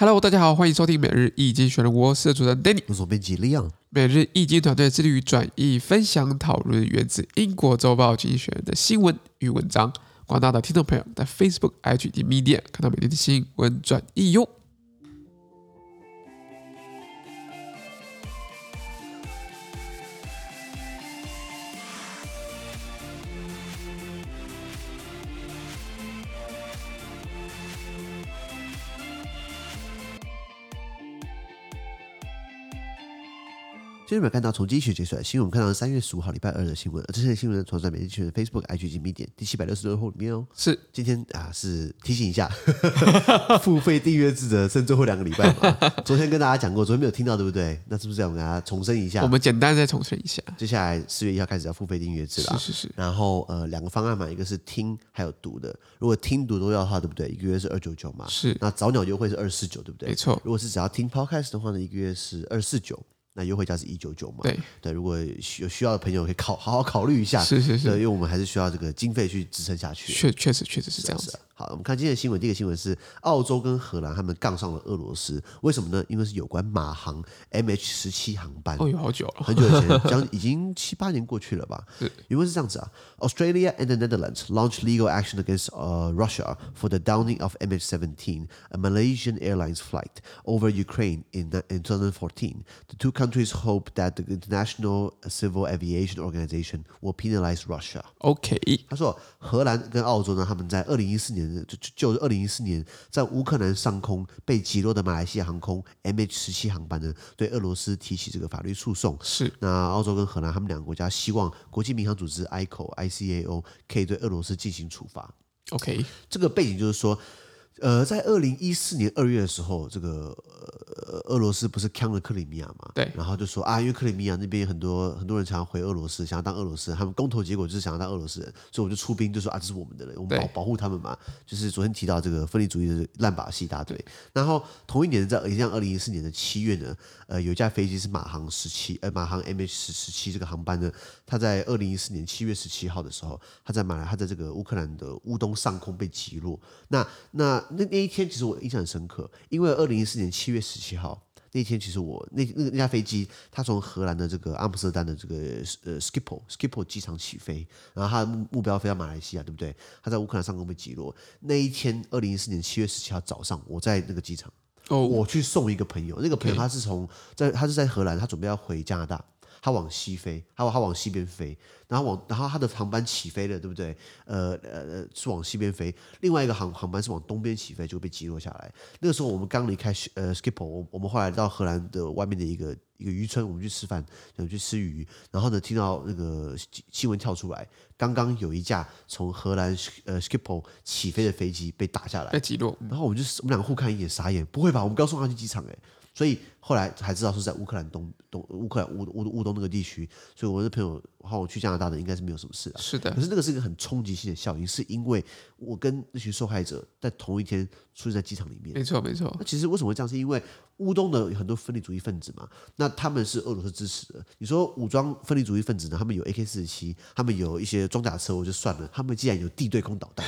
Hello，大家好，欢迎收听每日易经选人，我是主持人 Danny，我是编辑 Leon。每日易经团队致力于转译、分享、讨论源自英国周报《经济学人》的新闻与文章。广大的听众朋友在 Facebook、IG 及 Media 看到每天的新闻转译哟。今天我们看到从经济学解出来的新闻，我们看到三月十五号礼拜二的新闻，而这些新闻呢，传在每日新闻 Facebook、IG 及 Medium 第七百六十六号里面哦。是今天啊，是提醒一下，付费订阅制的剩最后两个礼拜嘛。昨天跟大家讲过，昨天没有听到对不对？那是不是要我们给大家重申一下？我们简单再重申一下。接下来四月一号开始要付费订阅制了，是是是。然后呃，两个方案嘛，一个是听还有读的。如果听读都要的话，对不对？一个月是二九九嘛。是。那早鸟优惠是二四九，对不对？没错。如果是只要听 Podcast 的话呢，一个月是二四九。那优惠价是一九九嘛？对对，如果有需要的朋友可以考好好考虑一下。是是是，因为我们还是需要这个经费去支撑下去。确确实确实是这样子。好，我们看今天的新闻。第一个新闻是澳洲跟荷兰他们杠上了俄罗斯，为什么呢？因为是有关马航 MH 十七航班。哦，有好久了，很久以前，将已经七八年过去了吧？是，因为是这样子啊。Australia and the Netherlands launched legal action against uh Russia for the downing of MH17, a Malaysian Airlines flight over Ukraine in in 2014. The two countries hope that the International Civil Aviation Organization will penalize Russia. OK，他说荷兰跟澳洲呢，他们在二零一四年。就就二零一四年在乌克兰上空被击落的马来西亚航空 MH 十七航班呢，对俄罗斯提起这个法律诉讼。是，那澳洲跟荷兰他们两个国家希望国际民航组织 ICAO ICAO 可以对俄罗斯进行处罚。OK，这个背景就是说。呃，在二零一四年二月的时候，这个呃俄罗斯不是抢了克里米亚嘛？对。然后就说啊，因为克里米亚那边很多很多人想要回俄罗斯，想要当俄罗斯人，他们公投结果就是想要当俄罗斯人，所以我就出兵，就说啊，这是我们的人，我们保保护他们嘛。就是昨天提到这个分离主义的烂把戏大队。然后同一年在也像二零一四年的七月呢，呃，有一架飞机是马航十七，呃，马航 MH 十十七这个航班呢，它在二零一四年七月十七号的时候，它在马来，它在这个乌克兰的乌东上空被击落。那那。那那一天其实我印象很深刻，因为二零一四年七月十七号那天，其实我那那那架飞机，它从荷兰的这个阿姆斯特丹的这个呃 Schiphol Schiphol 机场起飞，然后它的目目标飞到马来西亚，对不对？它在乌克兰上空被击落。那一天，二零一四年七月十七号早上，我在那个机场，哦，我去送一个朋友，那个朋友他是从在他是在荷兰，他准备要回加拿大。他往西飞，他往他往西边飞，然后往然后他的航班起飞了，对不对？呃呃是往西边飞，另外一个航航班是往东边起飞，就被击落下来。那个时候我们刚离开呃 Schiphol，我我们后来到荷兰的外面的一个一个渔村，我们去吃饭，想去吃鱼，然后呢听到那个新闻跳出来，刚刚有一架从荷兰呃 Schiphol 起飞的飞机被打下来，被击落，然后我们就我们两个互看一眼，傻眼，不会吧？我们刚送他去机场诶。所以后来才知道是在乌克兰东东乌克兰乌乌乌东那个地区，所以我的朋友和我去加拿大的应该是没有什么事的。是的，可是那个是一个很冲击性的效应，是因为我跟那群受害者在同一天出现在机场里面。没错没错。那其实为什么会这样？是因为乌东的很多分离主义分子嘛，那他们是俄罗斯支持的。你说武装分离主义分子呢？他们有 AK 四十七，他们有一些装甲车，我就算了。他们既然有地对空导弹，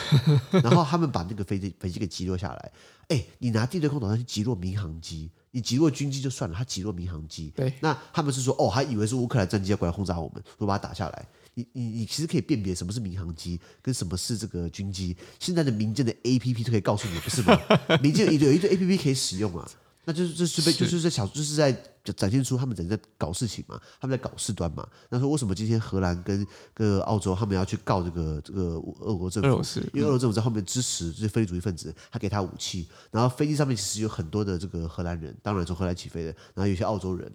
然后他们把那个飞机飞机给击落下来。哎，你拿地对空导弹去击落民航机？你击落军机就算了，他击落民航机，对，那他们是说，哦，还以为是乌克兰战机要过来轰炸我们，说把它打下来。你你你其实可以辨别什么是民航机，跟什么是这个军机。现在的民间的 APP 都可以告诉你，不是吗？民间有有一堆 APP 可以使用啊。那就是就是被就是在小就是在展现出他们人在搞事情嘛，他们在搞事端嘛。那说为什么今天荷兰跟跟澳洲他们要去告这个这个俄国政府？因为俄国政府在后面支持这些分离主义分子，他给他武器。然后飞机上面其实有很多的这个荷兰人，当然从荷兰起飞的，然后有些澳洲人。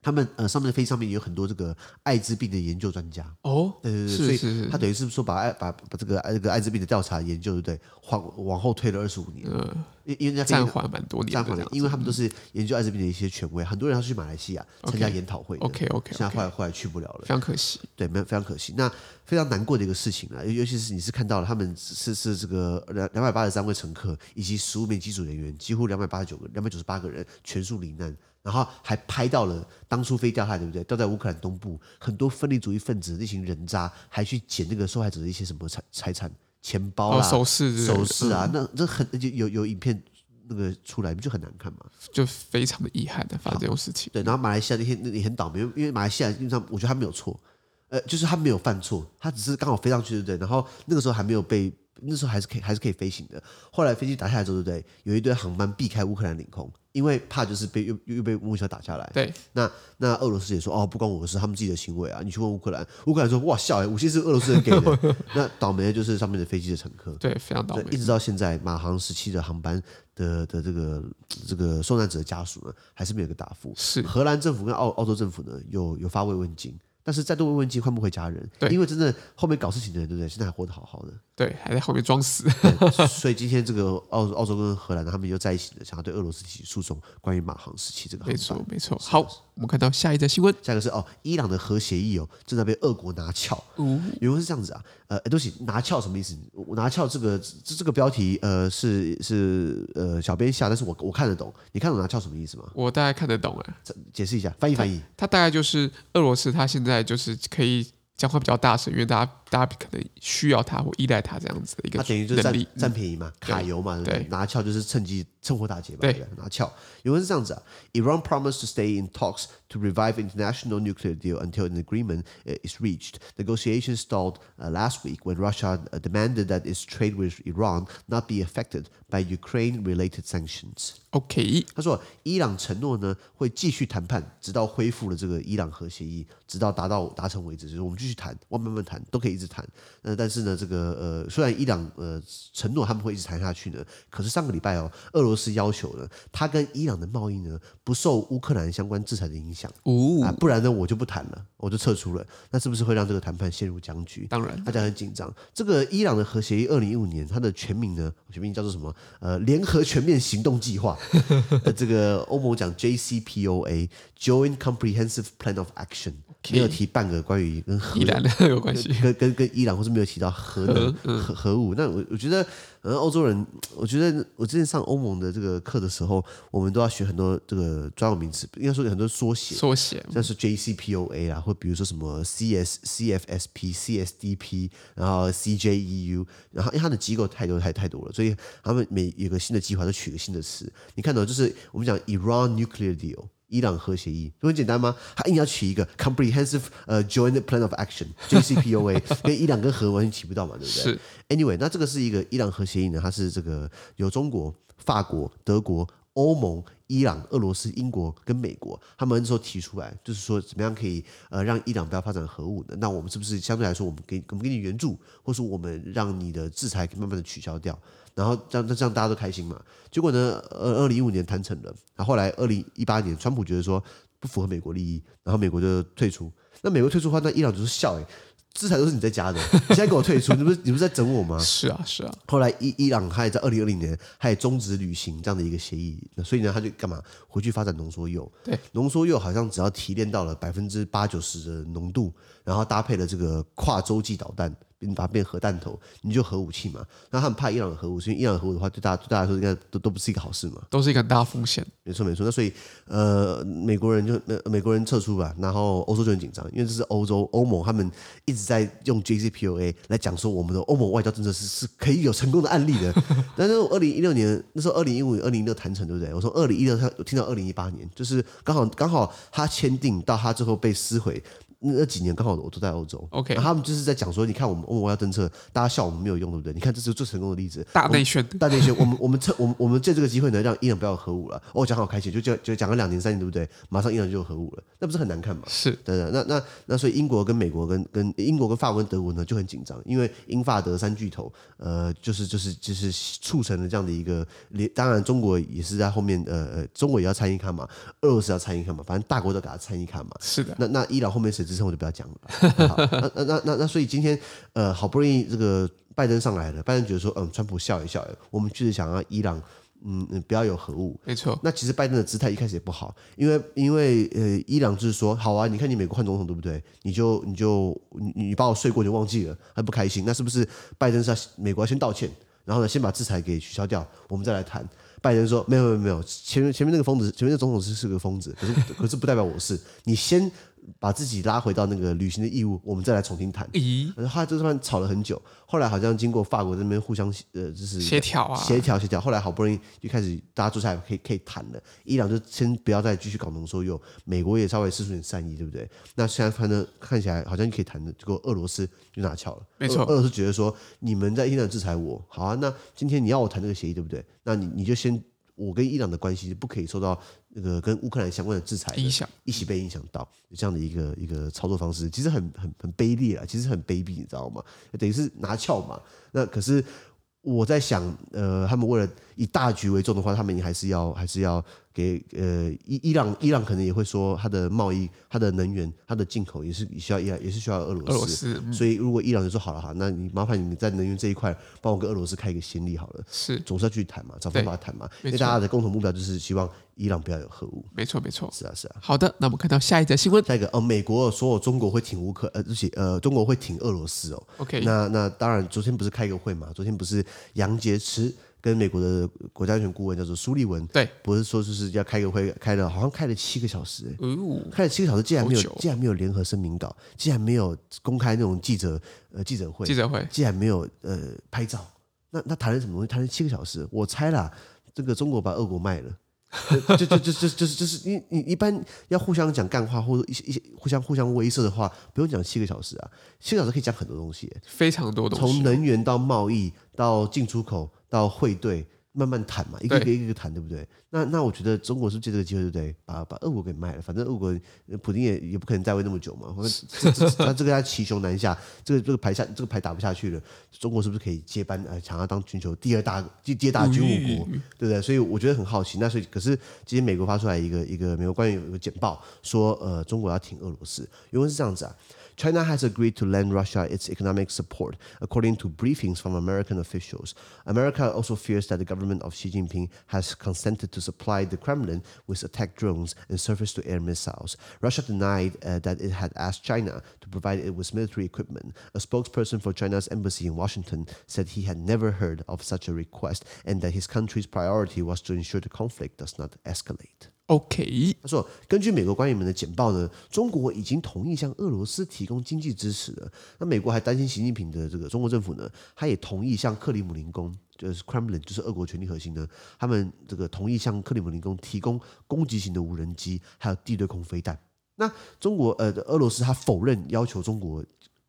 他们呃上面的飞机上面有很多这个艾滋病的研究专家。哦，对对对，所以他等于是说把艾把把这个这个艾滋病的调查研究对不对？往往后推了二十五年，嗯，因因为人家暂缓蛮多年，暂缓，因为他们都是研究艾滋病的一些权威，很多人要去马来西亚参加研讨会，OK OK，现在后来后来去不了了，非常可惜，对，没有非常可惜。那非常难过的一个事情啊，尤其是你是看到了他们是是这个两两百八十三位乘客以及十五名机组人员，几乎两百八十九个两百九十八个人全数罹难。然后还拍到了当初飞掉下来，对不对？掉在乌克兰东部，很多分离主义分子那群人渣还去捡那个受害者的一些什么财财产、钱包啊、哦、首饰、首饰啊，嗯、那这很就有有影片那个出来，不就很难看嘛？就非常的遗憾的发生这种事情。对，然后马来西亚那天那也很倒霉，因为马来西亚基本上我觉得他没有错，呃，就是他没有犯错，他只是刚好飞上去，对不对？然后那个时候还没有被。那时候还是可以，还是可以飞行的。后来飞机打下来之后，对不对？有一堆航班避开乌克兰领空，因为怕就是被又又被木桥打下来。对，那那俄罗斯也说哦，不关我的事，他们自己的行为啊。你去问乌克兰，乌克兰说哇，笑哎，武器是俄罗斯人给的。那倒霉的就是上面的飞机的乘客。对，非常倒霉。一直到现在，马航十七的航班的的这个这个受难者的家属呢，还是没有个答复。是荷兰政府跟澳澳洲政府呢，有有发慰问金。但是再多慰问金换不回家人，对，因为真的后面搞事情的人，对不对？现在还活得好好的，对，还在后面装死。所以今天这个澳澳洲跟荷兰他们又在一起了，想要对俄罗斯提起诉讼，关于马航时期这个。没错，没错。好，我们看到下一则新闻，下一个是哦，伊朗的核协议哦正在被俄国拿翘。嗯，原文是这样子啊，呃，对不起，拿翘什么意思？我拿翘这个这这个标题呃是是呃小编下，但是我我看得懂，你看懂拿翘什么意思吗？我大概看得懂啊，解释一下，翻译翻译。它大概就是俄罗斯，它现在就是可以。讲话比较大声，因为大家大家可能需要他或依赖他这样子的一个能力，它等于就是占占便宜嘛，卡油嘛，对不对？拿翘就是趁机趁火打劫嘛，对，拿翘。原文是这样子啊，Iran promised to stay in talks to revive international nuclear deal until an agreement is reached. Negotiations stalled last week when Russia demanded that its trade with Iran not be affected by Ukraine-related sanctions. OK，他说伊朗承诺呢会继续谈判，直到恢复了这个伊朗核协议，直到达到达成为止。就是我们继续谈，我们慢慢谈，都可以一直谈。呃，但是呢，这个呃，虽然伊朗呃承诺他们会一直谈下去呢，可是上个礼拜哦，俄罗斯要求呢，他跟伊朗的贸易呢不受乌克兰相关制裁的影响，哦、啊，不然呢我就不谈了，我就撤出了。那是不是会让这个谈判陷入僵局？当然，大家很紧张。这个伊朗的核协议，二零一五年它的全名呢，全名叫做什么？呃，联合全面行动计划。这个欧盟讲 JCPOA（Joint Comprehensive Plan of Action）。没有提半个关于跟核伊朗的有关系，跟跟跟伊朗，或是没有提到核能核核武。那我我觉得，呃，欧洲人，我觉得我之前上欧盟的这个课的时候，我们都要学很多这个专有名词，应该说有很多缩写，缩写，像是 JCPOA 啊，或比如说什么 CS、CFSP、CSDP，然后 CJEU，然后因为它的机构太多太太多了，所以他们每有个新的计划都取个新的词。你看到就是我们讲 Iran Nuclear Deal。伊朗核协议，就很简单吗？他硬要取一个 comprehensive 呃 joint plan of action（JCPOA），跟伊朗跟核完全起不到嘛，对不对？是。Anyway，那这个是一个伊朗核协议呢，它是这个由中国、法国、德国、欧盟、伊朗、俄罗斯、英国跟美国他们那时候提出来，就是说怎么样可以呃让伊朗不要发展核武呢？那我们是不是相对来说，我们给我们给你援助，或是我们让你的制裁可以慢慢的取消掉？然后这样，这样大家都开心嘛。结果呢，二二零一五年谈成了，然后后来二零一八年，川普觉得说不符合美国利益，然后美国就退出。那美国退出的话，那伊朗就是笑诶，制裁都是你在加的，你现在给我退出，你不是你不是在整我吗？是啊，是啊。后来伊伊朗他也在二零二零年，他也终止履行这样的一个协议，那所以呢，他就干嘛回去发展浓缩铀？对，浓缩铀好像只要提炼到了百分之八九十的浓度，然后搭配了这个跨洲际导弹。你把它变核弹头，你就核武器嘛？那他们怕伊朗的核武，因为伊朗的核武的话，对大家对大家来说应该都都不是一个好事嘛？都是一个很大风险。没错没错。那所以呃，美国人就呃美国人撤出吧，然后欧洲就很紧张，因为这是欧洲欧盟他们一直在用 JCPOA 来讲说我们的欧盟外交政策是是可以有成功的案例的。但是二零一六年那时候二零一五年二零一六谈成对不对？我从二零一六他听到二零一八年，就是刚好刚好他签订到他最后被撕毁。那几年刚好我都在欧洲，OK，他们就是在讲说，你看我们欧盟外交政策，大家笑我们没有用，对不对？你看这是最成功的例子，大内宣，大内宣，我们我们趁我们我们借这个机会呢，让伊朗不要有核武了。哦，讲好开心，就就就讲了两年三年，对不对？马上伊朗就有核武了，那不是很难看吗？是，对对，那那那所以英国跟美国跟跟英国跟法国跟德国呢就很紧张，因为英法德三巨头，呃，就是就是就是促成了这样的一个连，当然中国也是在后面，呃呃，中国也要参与看嘛，俄罗斯要参与看嘛，反正大国都给他参与看嘛。是的，那那伊朗后面谁支撑我就不要讲了。好，那那那那那，所以今天呃，好不容易这个拜登上来了，拜登觉得说，嗯，川普笑一笑，我们就是想要伊朗，嗯嗯，不要有核武，没错。那其实拜登的姿态一开始也不好，因为因为呃，伊朗就是说，好啊，你看你美国换总统对不对？你就你就你你把我睡过就忘记了，还不开心？那是不是拜登是要美国要先道歉，然后呢，先把制裁给取消掉，我们再来谈？拜登说，没有没有没有，前面前面那个疯子，前面那个总统是是个疯子，可是可是不代表我是，你先。把自己拉回到那个履行的义务，我们再来重新谈。咦，后来这段吵了很久，后来好像经过法国这边互相呃，就是协调啊，协调协调，后来好不容易就开始大家坐下来可以可以谈了。伊朗就先不要再继续搞浓缩铀美国也稍微施出点善意，对不对？那现在反正看起来好像可以谈的，结果俄罗斯就拿翘了。没错，俄罗斯觉得说你们在伊朗制裁我，好啊，那今天你要我谈这个协议，对不对？那你你就先。我跟伊朗的关系不可以受到那个跟乌克兰相关的制裁影响，一起被影响到这样的一个一个操作方式，其实很很很卑劣啊，其实很卑鄙，你知道吗？等于是拿翘嘛。那可是我在想，呃，他们为了以大局为重的话，他们还是要还是要。给呃伊伊朗伊朗可能也会说，它的贸易、它的能源、它的进口也是需要伊朗，也是需要俄罗斯。俄罗斯，嗯、所以如果伊朗就说好了哈，那你麻烦你在能源这一块帮我跟俄罗斯开一个先例好了。是，总是要去谈嘛，找方法谈嘛。因为大家的共同目标就是希望伊朗不要有核武。没错，没错。是啊，是啊。好的，那我们看到下一则新闻。下一个哦，美国说中国会挺乌克呃，而且呃，中国会挺俄罗斯哦。OK，那那当然，昨天不是开个会嘛？昨天不是杨洁篪。跟美国的国家安全顾问叫做苏利文，对，不是说就是要开个会，开了好像开了七个小时，哎，开了七个小时，竟然没有，竟然没有联合声明稿，竟然没有公开那种记者呃记者会，记者会，竟然没有呃拍照，那那谈了什么东西？谈了七个小时，我猜啦，这个中国把俄国卖了，就就就就就是就是你你一般要互相讲干话或者一些一些互相互相威慑的话，不用讲七个小时啊，七个小时可以讲很多东西，非常多东西，从能源到贸易到进出口。到会对慢慢谈嘛，一个一个一个谈，对不对？那那我觉得中国是借这个机会，对不对？把把俄国给卖了，反正俄国普京也也不可能在位那么久嘛。那这个他骑熊难下，这个这个牌下这个牌打不下去了，中国是不是可以接班？呃，想要当全球第二大第第二大军武国，对不对？所以我觉得很好奇。那所以可是今天美国发出来一个一个美国官员有一个简报说，呃，中国要挺俄罗斯，原文是这样子啊。China has agreed to lend Russia its economic support, according to briefings from American officials. America also fears that the government of Xi Jinping has consented to supply the Kremlin with attack drones and surface-to-air missiles. Russia denied uh, that it had asked China to provide it with military equipment. A spokesperson for China's embassy in Washington said he had never heard of such a request and that his country's priority was to ensure the conflict does not escalate. OK，他说，根据美国官员们的简报呢，中国已经同意向俄罗斯提供经济支持了。那美国还担心习近平的这个中国政府呢，他也同意向克里姆林宫，就是 Kremlin，就是俄国权力核心呢，他们这个同意向克里姆林宫提供攻击型的无人机，还有地对空飞弹。那中国呃，俄罗斯他否认要求中国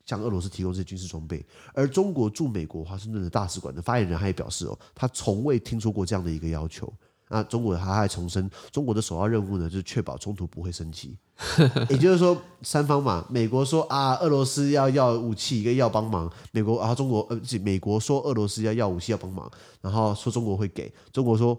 向俄罗斯提供这些军事装备，而中国驻美国华盛顿的大使馆的发言人他也表示哦，他从未听说过这样的一个要求。那中国他还重申，中国的首要任务呢，就是确保冲突不会升级。也就是说，三方嘛，美国说啊，俄罗斯要要武器，一个要帮忙。美国啊，中国呃，美国说俄罗斯要要武器要帮忙，然后说中国会给，中国说。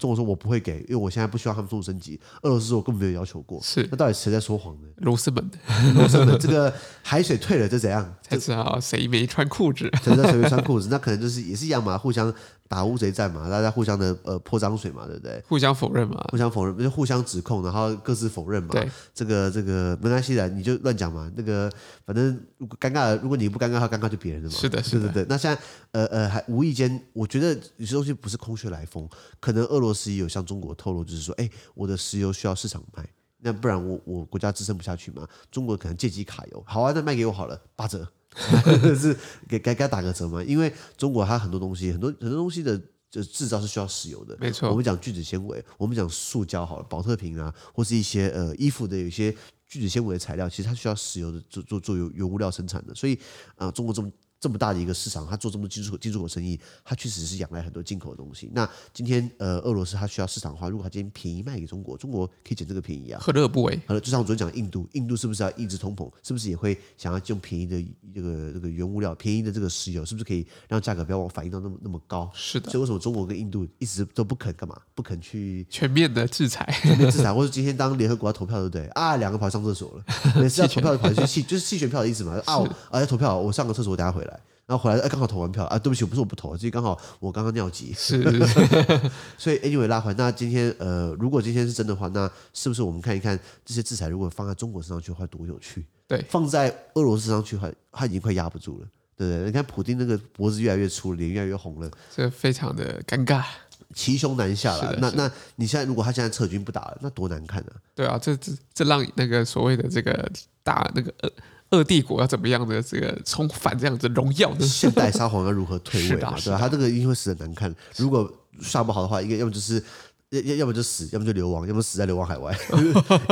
中国说：“我不会给，因为我现在不需要他们冲突升级。”俄罗斯说：“我根本没有要求过。”是，那到底谁在说谎呢？罗斯本的，罗斯本这个海水退了，这怎样？才知道谁没穿裤子？才知道谁没穿裤子？那可能就是也是一样嘛，互相打乌贼战嘛，大家互相的呃泼脏水嘛，对不对？互相否认嘛，互相否认，就互相指控，然后各自否认嘛。对，这个这个没关系的，你就乱讲嘛。那个反正如果尴尬，如果你不尴尬的话，尴尬就别人的嘛。是的，是的，对对对。那现在呃呃，还无意间，我觉得有些东西不是空穴来风，可能。俄罗斯也有向中国透露，就是说，哎，我的石油需要市场卖，那不然我我国家支撑不下去嘛。中国可能借机卡油，好啊，那卖给我好了，八折，是给该该打个折嘛。因为中国它很多东西，很多很多东西的就制造是需要石油的，没错。我们讲聚酯纤维，我们讲塑胶好了，保特瓶啊，或是一些呃衣服的有一些聚酯纤维的材料，其实它需要石油的做做做原原物料生产的，所以啊、呃，中国这么。这么大的一个市场，他做这么多进出口进出口生意，他确实是仰赖很多进口的东西。那今天呃，俄罗斯他需要市场化，如果他今天便宜卖给中国，中国可以捡这个便宜啊，何乐而不为？好了，就像我昨天讲的印度，印度是不是要抑制通膨？是不是也会想要用便宜的这个这个原物料，便宜的这个石油，是不是可以让价格不要往反映到那么那么高？是的。所以为什么中国跟印度一直都不肯干嘛？不肯去全面的制裁，全面制裁，或者今天当联合国要投票，对不对？啊，两个跑去上厕所了，每次要投票就跑去弃，就是弃权票的意思嘛？啊，我 啊要投票，我上个厕所，我等下回来。然后回来，哎，刚好投完票啊！对不起，不是我不投，这刚好我刚刚尿急。是，所以 anyway 拉回，那今天呃，如果今天是真的话，那是不是我们看一看这些制裁，如果放在中国身上去的话，多有趣？对，放在俄罗斯身上去的话，他已经快压不住了，对不对？你看普丁那个脖子越来越粗，脸越来越红了，这非常的尴尬。骑熊难下了。那那你现在如果他现在撤军不打了，那多难看啊！对啊，这这这让那个所谓的这个打那个二二帝国要怎么样的这个重返这样子荣耀呢？现代沙皇要如何退位嘛？对吧、啊？他这个一定会死的难看。如果下不好的话，一个要么就是。要要要么就死，要么就流亡，要么死在流亡海外，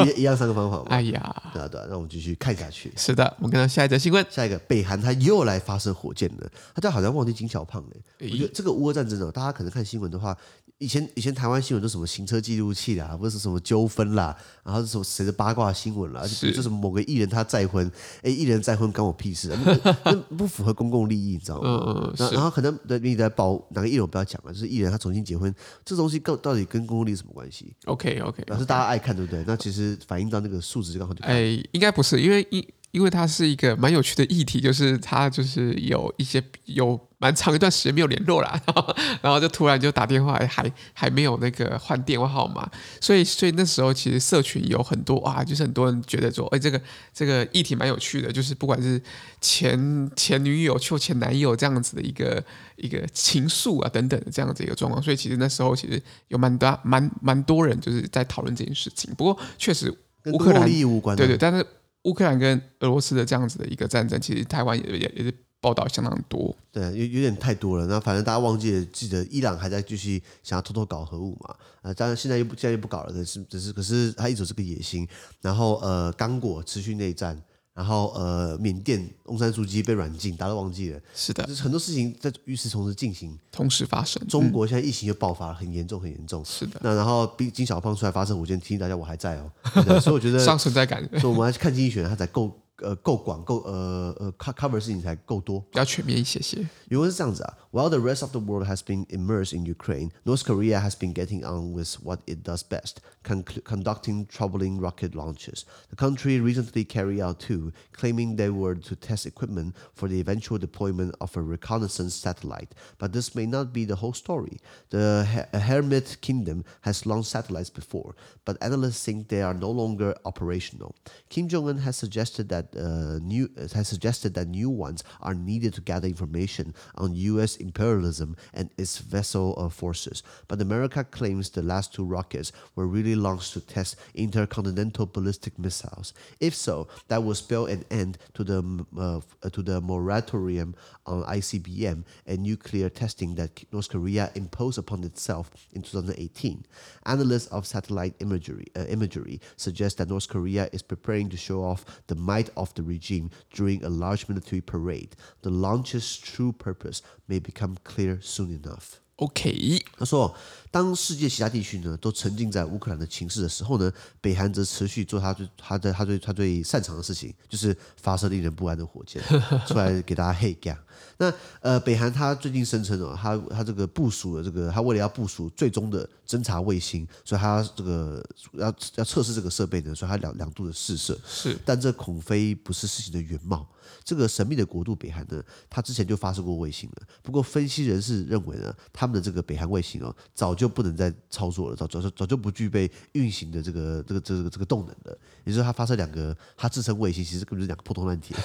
一 一样三个方法嘛。哎呀，对啊对啊，那我们继续看下去。是的，我们看到下一则新闻，下一个北韩他又来发射火箭了，他家好像忘记金小胖了。我觉得这个乌俄战争哦，大家可能看新闻的话。以前以前台湾新闻都什么行车记录器啦，或者是什么纠纷啦，然后是什么谁的八卦新闻啦，是就是某个艺人他再婚，哎，艺人再婚关我屁事啊，那，不符合公共利益，你知道吗？嗯嗯。然后可能你在保哪个艺人我不要讲了，就是艺人他重新结婚，这东西到到底跟公共利益什么关系？OK OK，表示大家爱看对不对？那其实反映到那个数值就刚好就哎，应该不是，因为因因为它是一个蛮有趣的议题，就是他就是有一些有。蛮长一段时间没有联络了，然后，然后就突然就打电话，还还没有那个换电话号码，所以所以那时候其实社群有很多啊，就是很多人觉得说，哎，这个这个议题蛮有趣的，就是不管是前前女友、旧前男友这样子的一个一个情愫啊等等的这样子一个状况，所以其实那时候其实有蛮大蛮蛮多人就是在讨论这件事情。不过确实乌克兰无关，对对，但是乌克兰跟俄罗斯的这样子的一个战争，其实台湾也也也是。报道相当多，对，有有点太多了。那反正大家忘记了，记得伊朗还在继续想要偷偷搞核武嘛？呃，当然现在又不，现在又不搞了。只是，只是，可是他一直是个野心。然后，呃，刚果持续内战，然后，呃，缅甸翁山书记被软禁，大家都忘记了。是的，就是很多事情在与此同时进行，同时发生。中国现在疫情又爆发了，很严重，很严重。是的。那然后，金小胖出来发射火箭，提醒大家我还在哦。所以我觉得 上存在感。所以我们还是看经济学人，他才够。呃，够广，够呃呃，cover 的事情才够多，比较全面一些些。原文是这样子啊，While the rest of the world has been immersed in Ukraine, North Korea has been getting on with what it does best, conducting troubling rocket launches. The country recently carried out two, claiming they were to test equipment for the eventual deployment of a reconnaissance satellite. But this may not be the whole story. The Hermit Kingdom has launched satellites before, but analysts think they are no longer operational. Kim Jong-un has suggested that uh, new has suggested that new ones are needed to gather information on U.S. imperialism and its vessel uh, forces. But America claims the last two rockets were really launched to test intercontinental ballistic missiles. If so, that will spell an end to the uh, to the moratorium on ICBM and nuclear testing that North Korea imposed upon itself in 2018. Analysts of satellite imagery uh, imagery suggest that North Korea is preparing to show off the might of the regime during a large military parade. The launch's true purpose may become clear soon enough. OK，他说，当世界其他地区呢都沉浸在乌克兰的情势的时候呢，北韩则持续做他最他的他最他最擅长的事情，就是发射令人不安的火箭 出来给大家嘿干。那呃，北韩他最近声称哦，他他这个部署了这个，他为了要部署最终的侦察卫星，所以他这个要要测试这个设备呢，所以他两两度的试射。是，但这恐非不是事情的原貌。这个神秘的国度北韩呢，他之前就发射过卫星了。不过分析人士认为呢，他们的这个北韩卫星哦，早就不能再操作了，早早早就不具备运行的这个这个这个这个动能了。也就是说，他发射两个，他自称卫星，其实根本就是两个破铜烂铁。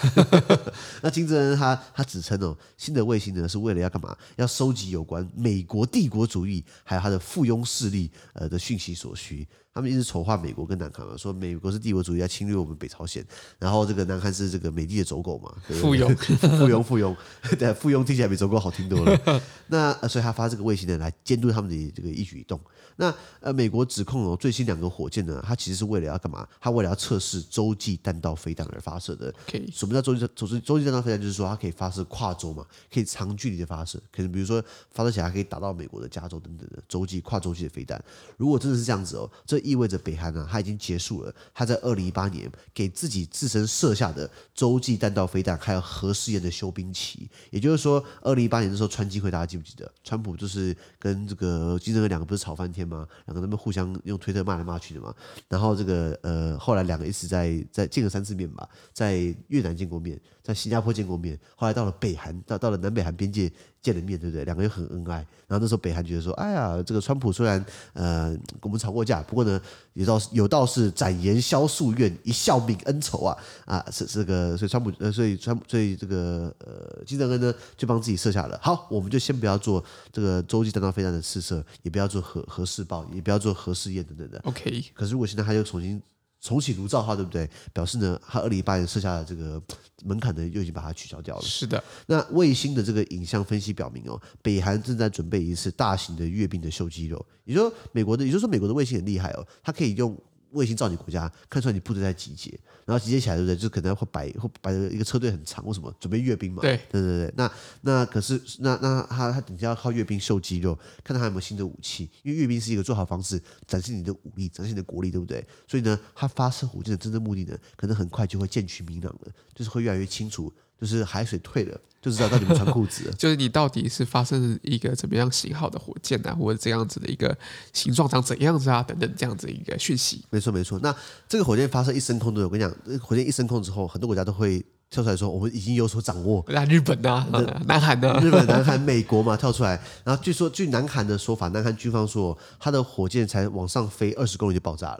那金正恩他他指称哦，新的卫星呢是为了要干嘛？要收集有关美国帝国主义还有他的附庸势力呃的讯息所需。他们一直丑化美国跟南韩嘛，说美国是帝国主义在侵略我们北朝鲜，然后这个南韩是这个美帝的走狗嘛，附庸附 庸附庸，对，附庸听起来比走狗好听多了。那所以他发这个卫星呢，来监督他们的这个一举一动。那呃，美国指控哦，最新两个火箭呢，它其实是为了要干嘛？它为了要测试洲际弹道飞弹而发射的。什么叫洲际洲际洲际弹道飞弹？就是说它可以发射跨洲嘛，可以长距离的发射，可能比如说发射起来可以打到美国的加州等等的洲际跨洲际的飞弹。如果真的是这样子哦，这意味着北韩呢，它已经结束了它在二零一八年给自己自身设下的洲际弹道飞弹还有核试验的休兵期。也就是说，二零一八年的时候，川金会大家记不记得？川普就是跟这个金正恩两个不是吵翻天吗？两个他们互相用推特骂来骂去的嘛。然后这个呃，后来两个一直在在见了三次面吧，在越南见过面，在新加坡见过面，后来到了北韩，到到了南北韩边界。见了面，对不对？两个人很恩爱。然后那时候北韩觉得说：“哎呀，这个川普虽然呃跟我们吵过架，不过呢，有道有道是展颜消夙愿，一笑泯恩仇啊啊！是这个，所以川普呃，所以川所以这个呃金正恩呢，就帮自己设下了好，我们就先不要做这个洲际弹道飞弹的试射，也不要做核核试爆，也不要做核试验等等的。OK。可是如果现在他又重新重启炉灶的话，对不对？表示呢，他二零一八年设下的这个门槛呢，又已经把它取消掉了。是的。那卫星的这个影像分析表明哦，北韩正在准备一次大型的阅兵的秀肌肉。也就是说，美国的，也就是说，美国的卫星很厉害哦，它可以用。卫星照你国家，看出来你部队在集结，然后集结起来，对不对？就可能会摆会摆一个车队很长，为什么？准备阅兵嘛。对对对对。那那可是那那他他等下要靠阅兵秀肌肉，看他还有没有新的武器，因为阅兵是一个最好方式，展示你的武力，展示你的国力，对不对？所以呢，他发射火箭的真正目的呢，可能很快就会渐趋明朗了，就是会越来越清楚。就是海水退了，就知道到底有没有穿裤子了。就是你到底是发生一个怎么样型号的火箭啊，或者这样子的一个形状长怎样子啊，等等这样子一个讯息。没错没错。那这个火箭发射一升空的，我跟你讲，火箭一升空之后，很多国家都会。跳出来说，我们已经有所掌握。那日本呢？南韩呢？日本、南韩、美国嘛，跳出来。然后据说，据南韩的说法，南韩军方说，他的火箭才往上飞二十公里就爆炸了。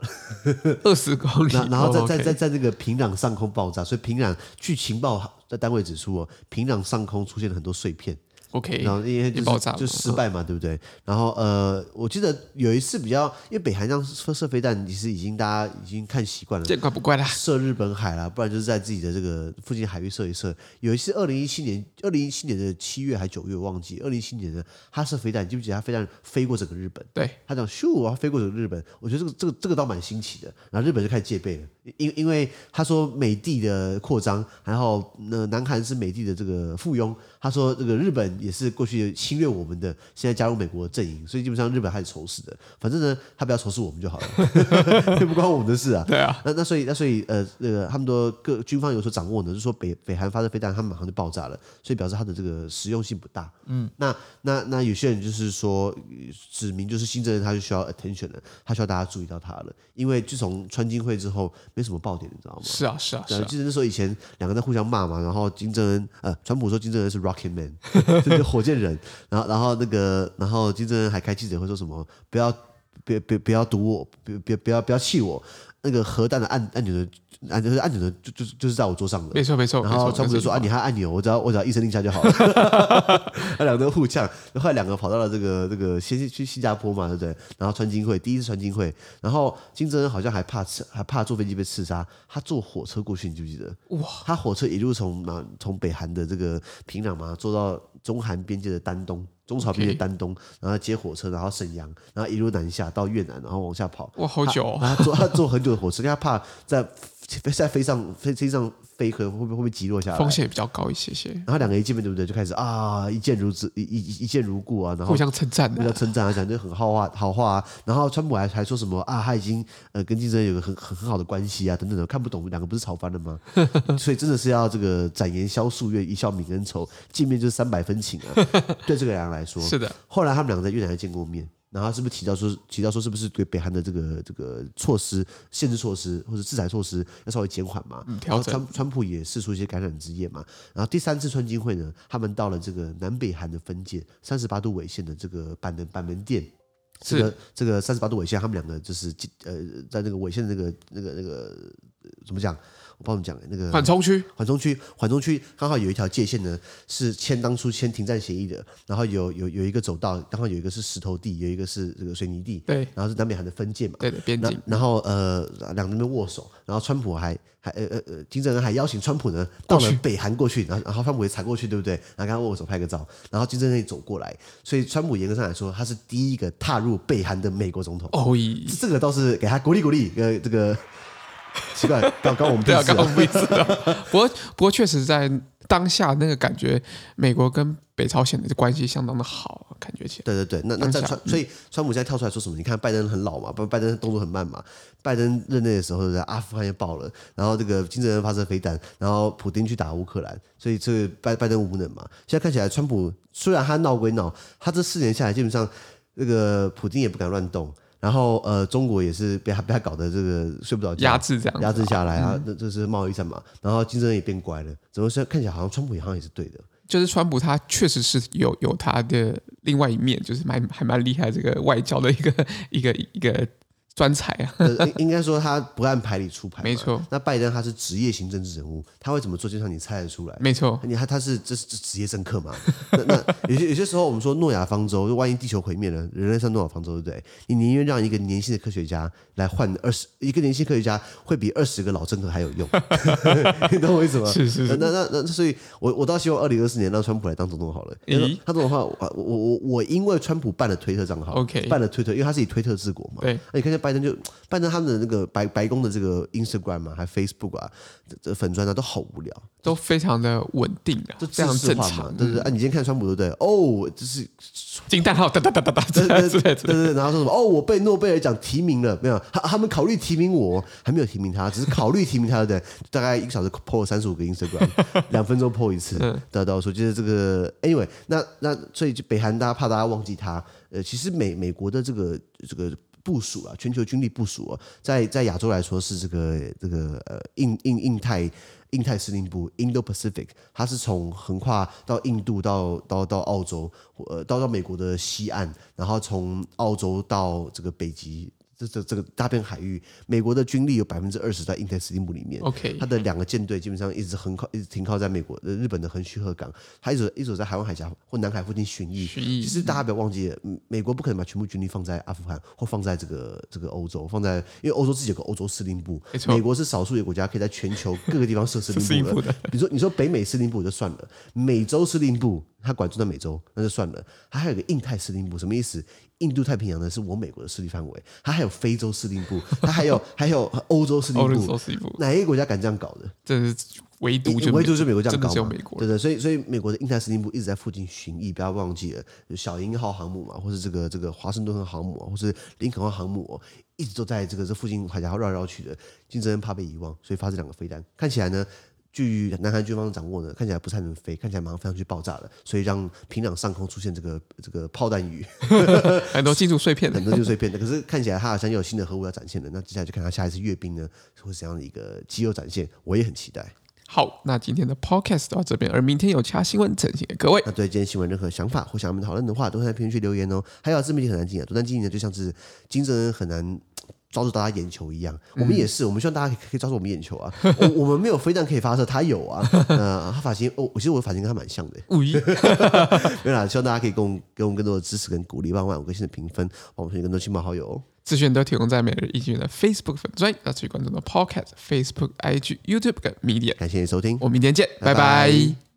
二十公里。然后在在在在那个平壤上空爆炸，所以平壤据情报那单位指出哦，平壤上空出现了很多碎片。OK，然后因为就是爆炸就失败嘛，对不对？然后呃，我记得有一次比较，因为北韩这样射射飞弹，其实已经大家已经看习惯了，见怪不怪啦。射日本海啦，不然就是在自己的这个附近海域射一射。有一次，二零一七年，二零一七年的七月还九月，我忘记。二零一七年的他射飞弹，记不记得他飞弹飞过整个日本？对，他讲咻啊，飞过整个日本。我觉得这个这个这个倒蛮新奇的。然后日本就开始戒备了，因因为他说美帝的扩张，然后那南韩是美帝的这个附庸。他说这个日本也是过去侵略我们的，现在加入美国的阵营，所以基本上日本还是仇视的。反正呢，他不要仇视我们就好了，这不关我们的事啊。对啊，那那所以那所以呃，那个他们都各军方有所掌握呢，就是说北北韩发射飞弹，他们马上就爆炸了，所以表示它的这个实用性不大。嗯，那那那有些人就是说指明就是金正恩他就需要 attention 了，他需要大家注意到他了，因为自从川金会之后没什么爆点，你知道吗？是啊是啊是啊，记得那时候以前两个人在互相骂嘛，然后金正恩呃，川普说金正恩是 Rocket Man，就是火箭人，然后然后那个然后金正恩还开记者会说什么不要别别不要堵我，别别不要不要气我，那个核弹的按按钮的。按就是按钮的，就就就是在我桌上的。没错没错。然后川普就说：“啊，你还按钮，我只要我只要一声令下就好了。”他两个互呛，后来两个跑到了这个这个先去新加坡嘛，对不对？然后川金会第一次川金会，然后金正恩好像还怕刺，还怕坐飞机被刺杀，他坐火车过去，你记不记得？哇！他火车一路从南从北韩的这个平壤嘛坐到中韩边界的丹东。中朝边界丹东，然后接火车，然后沈阳，然后一路南下到越南，然后往下跑。哇，好久、哦！他坐他坐很久的火车，因为他怕在在飞上飞机上飞，可能会不会会不会击落下来？风险也比较高一些些。然后两个一见面，对不对？就开始啊，一见如子，一一一见如故啊，然后互相称赞，互相称赞啊，讲就很好话好话啊。然后川普还还说什么啊？他已经呃跟金正恩有个很很很好的关系啊，等等的。看不懂两个不是吵翻了吗？所以真的是要这个展颜消夙月，一笑泯恩仇，见面就是三百分情啊。对这个两人来说，是的。后来他们两个在越南还见过面。然后是不是提到说，提到说是不是对北韩的这个这个措施、限制措施或者制裁措施要稍微减缓嘛？嗯，调整。川川普也试出一些橄榄枝叶嘛。然后第三次川金会呢，他们到了这个南北韩的分界三十八度纬线的这个板门板门店，这个这个三十八度纬线，他们两个就是呃在那个纬线的那个那个那个怎么讲？我帮你讲那个缓冲区，缓冲区，缓冲区刚好有一条界线呢，是签当初签停战协议的。然后有有有一个走道，刚好有一个是石头地，有一个是这个水泥地。对，然后是南北韩的分界嘛。对的，边境。然后呃，两个人握手，然后川普还还呃呃呃，金正恩还邀请川普呢到了北韩过去，然后然后川普也踩过去，对不对？然后跟他握手拍个照，然后金正恩也走过来，所以川普严格上来说，他是第一个踏入北韩的美国总统。哦，这个倒是给他鼓励鼓励，呃，这个。奇怪，刚刚我们对啊，刚刚我们 不过，不过确实在当下那个感觉，美国跟北朝鲜的关系相当的好，感觉起来。对对对，那那在川，所以川普现在跳出来说什么？你看拜登很老嘛，不，拜登动作很慢嘛。拜登任内的时候，在阿富汗也爆了，然后这个金正恩发射飞弹，然后普丁去打乌克兰，所以这个拜拜登无能嘛。现在看起来，川普虽然他闹归闹，他这四年下来，基本上这个普京也不敢乱动。然后呃，中国也是被他被他搞得这个睡不着觉，压制这样，压制下来啊，这、嗯、这是贸易战嘛。然后竞争也变乖了，怎么说？看起来好像川普好像也是对的。就是川普他确实是有有他的另外一面，就是蛮还蛮厉害这个外交的一个一个一个专才啊，应应该说他不按牌理出牌，没错。那拜登他是职业型政治人物，他会怎么做，就像你猜得出来，没错。你看他是这是职业政客嘛？那那有些有些时候我们说诺亚方舟，就万一地球毁灭了，人类上诺亚方舟，对不对？你宁愿让一个年轻的科学家来换二十，一个年轻科学家会比二十个老政客还有用，你懂我意思吗？是是是。那那那所以我我倒希望二零二四年让川普来当总统好了。咦？他这种话，我我我我因为川普办了推特账号，OK，办了推特，因为他是以推特治国嘛。对。那你看见拜登就拜登他们的那个白白宫的这个 Instagram 嘛，还 Facebook 啊，这粉砖啊，都好无聊，都非常的稳定啊，都非常正常。对对啊，你今天看川普对不对？哦，就是 惊叹号哒哒哒哒哒，对对对对，然后说什么？哦，我被诺贝尔奖提名了没有？他他们考虑提名我，还没有提名他，只是考虑提名他，对不对？大概一个小时 po 三十五个 Instagram，两分钟 po 一次。得到说就是这个，Anyway，那那所以就北韩大家怕大家忘记他，呃，其实美美国的这个这个。部署啊，全球军力部署啊，在在亚洲来说是这个这个呃印印印太印太司令部 Indo-Pacific，它是从横跨到印度到到到澳洲，呃，到到美国的西岸，然后从澳洲到这个北极。这这这个大片海域，美国的军力有百分之二十在印太司令部里面。OK，它的两个舰队基本上一直横靠，一直停靠在美国的日本的横须贺港，还一直一直在海湾海峡或南海附近巡弋。巡弋。其实大家不要忘记，美国不可能把全部军力放在阿富汗或放在这个这个欧洲，放在因为欧洲自己有个欧洲司令部。美国是少数的国家可以在全球各个地方设司 令部的。比如说你说北美司令部就算了，美洲司令部。他管住在美洲，那就算了。他还有个印太司令部，什么意思？印度太平洋呢是我美国的势力范围。他还有非洲司令部，他还有还有欧洲司令部。哪一个国家敢这样搞的？这是唯独就唯独是美国这样搞嘛？对对，所以所以美国的印太司令部一直在附近巡弋，不要忘记了，小鹰号航母嘛，或是这个这个华盛顿号航母，或是林肯号航母，一直都在这个这附近海峡绕来绕去的。金正恩怕被遗忘，所以发这两个飞弹，看起来呢。据南韩军方掌握呢，看起来不太能飞，看起来马上飞上去爆炸了，所以让平壤上空出现这个这个炮弹雨，很多金属碎片，很多金属碎片的。可是看起来它好像又有新的核武要展现了，那接下来就看它下一次阅兵呢，会是怎样的一个肌肉展现，我也很期待。好，那今天的 podcast 到这边，而明天有其他新闻呈现给各位。那对今天新闻任何想法或想我们讨论的话，都会在评论区留言哦。还有自媒体很难经营，独断经营呢，就像是金正恩很难。抓住大家眼球一样，我们也是，我们希望大家可以抓住我们眼球啊！我 我们没有飞弹可以发射，他有啊。呃，他发型，哦，我其实我的发型跟他蛮像的。没有啦，希望大家可以给我们给我们更多的支持跟鼓励，帮我们五颗星的评分，帮我们推更多亲朋好友哦。资讯都提供在每日一经的 Facebook 粉专，要持续关注的 Podcast、Facebook、IG、YouTube 跟 Media。感谢你收听，我们明天见，拜拜。拜拜。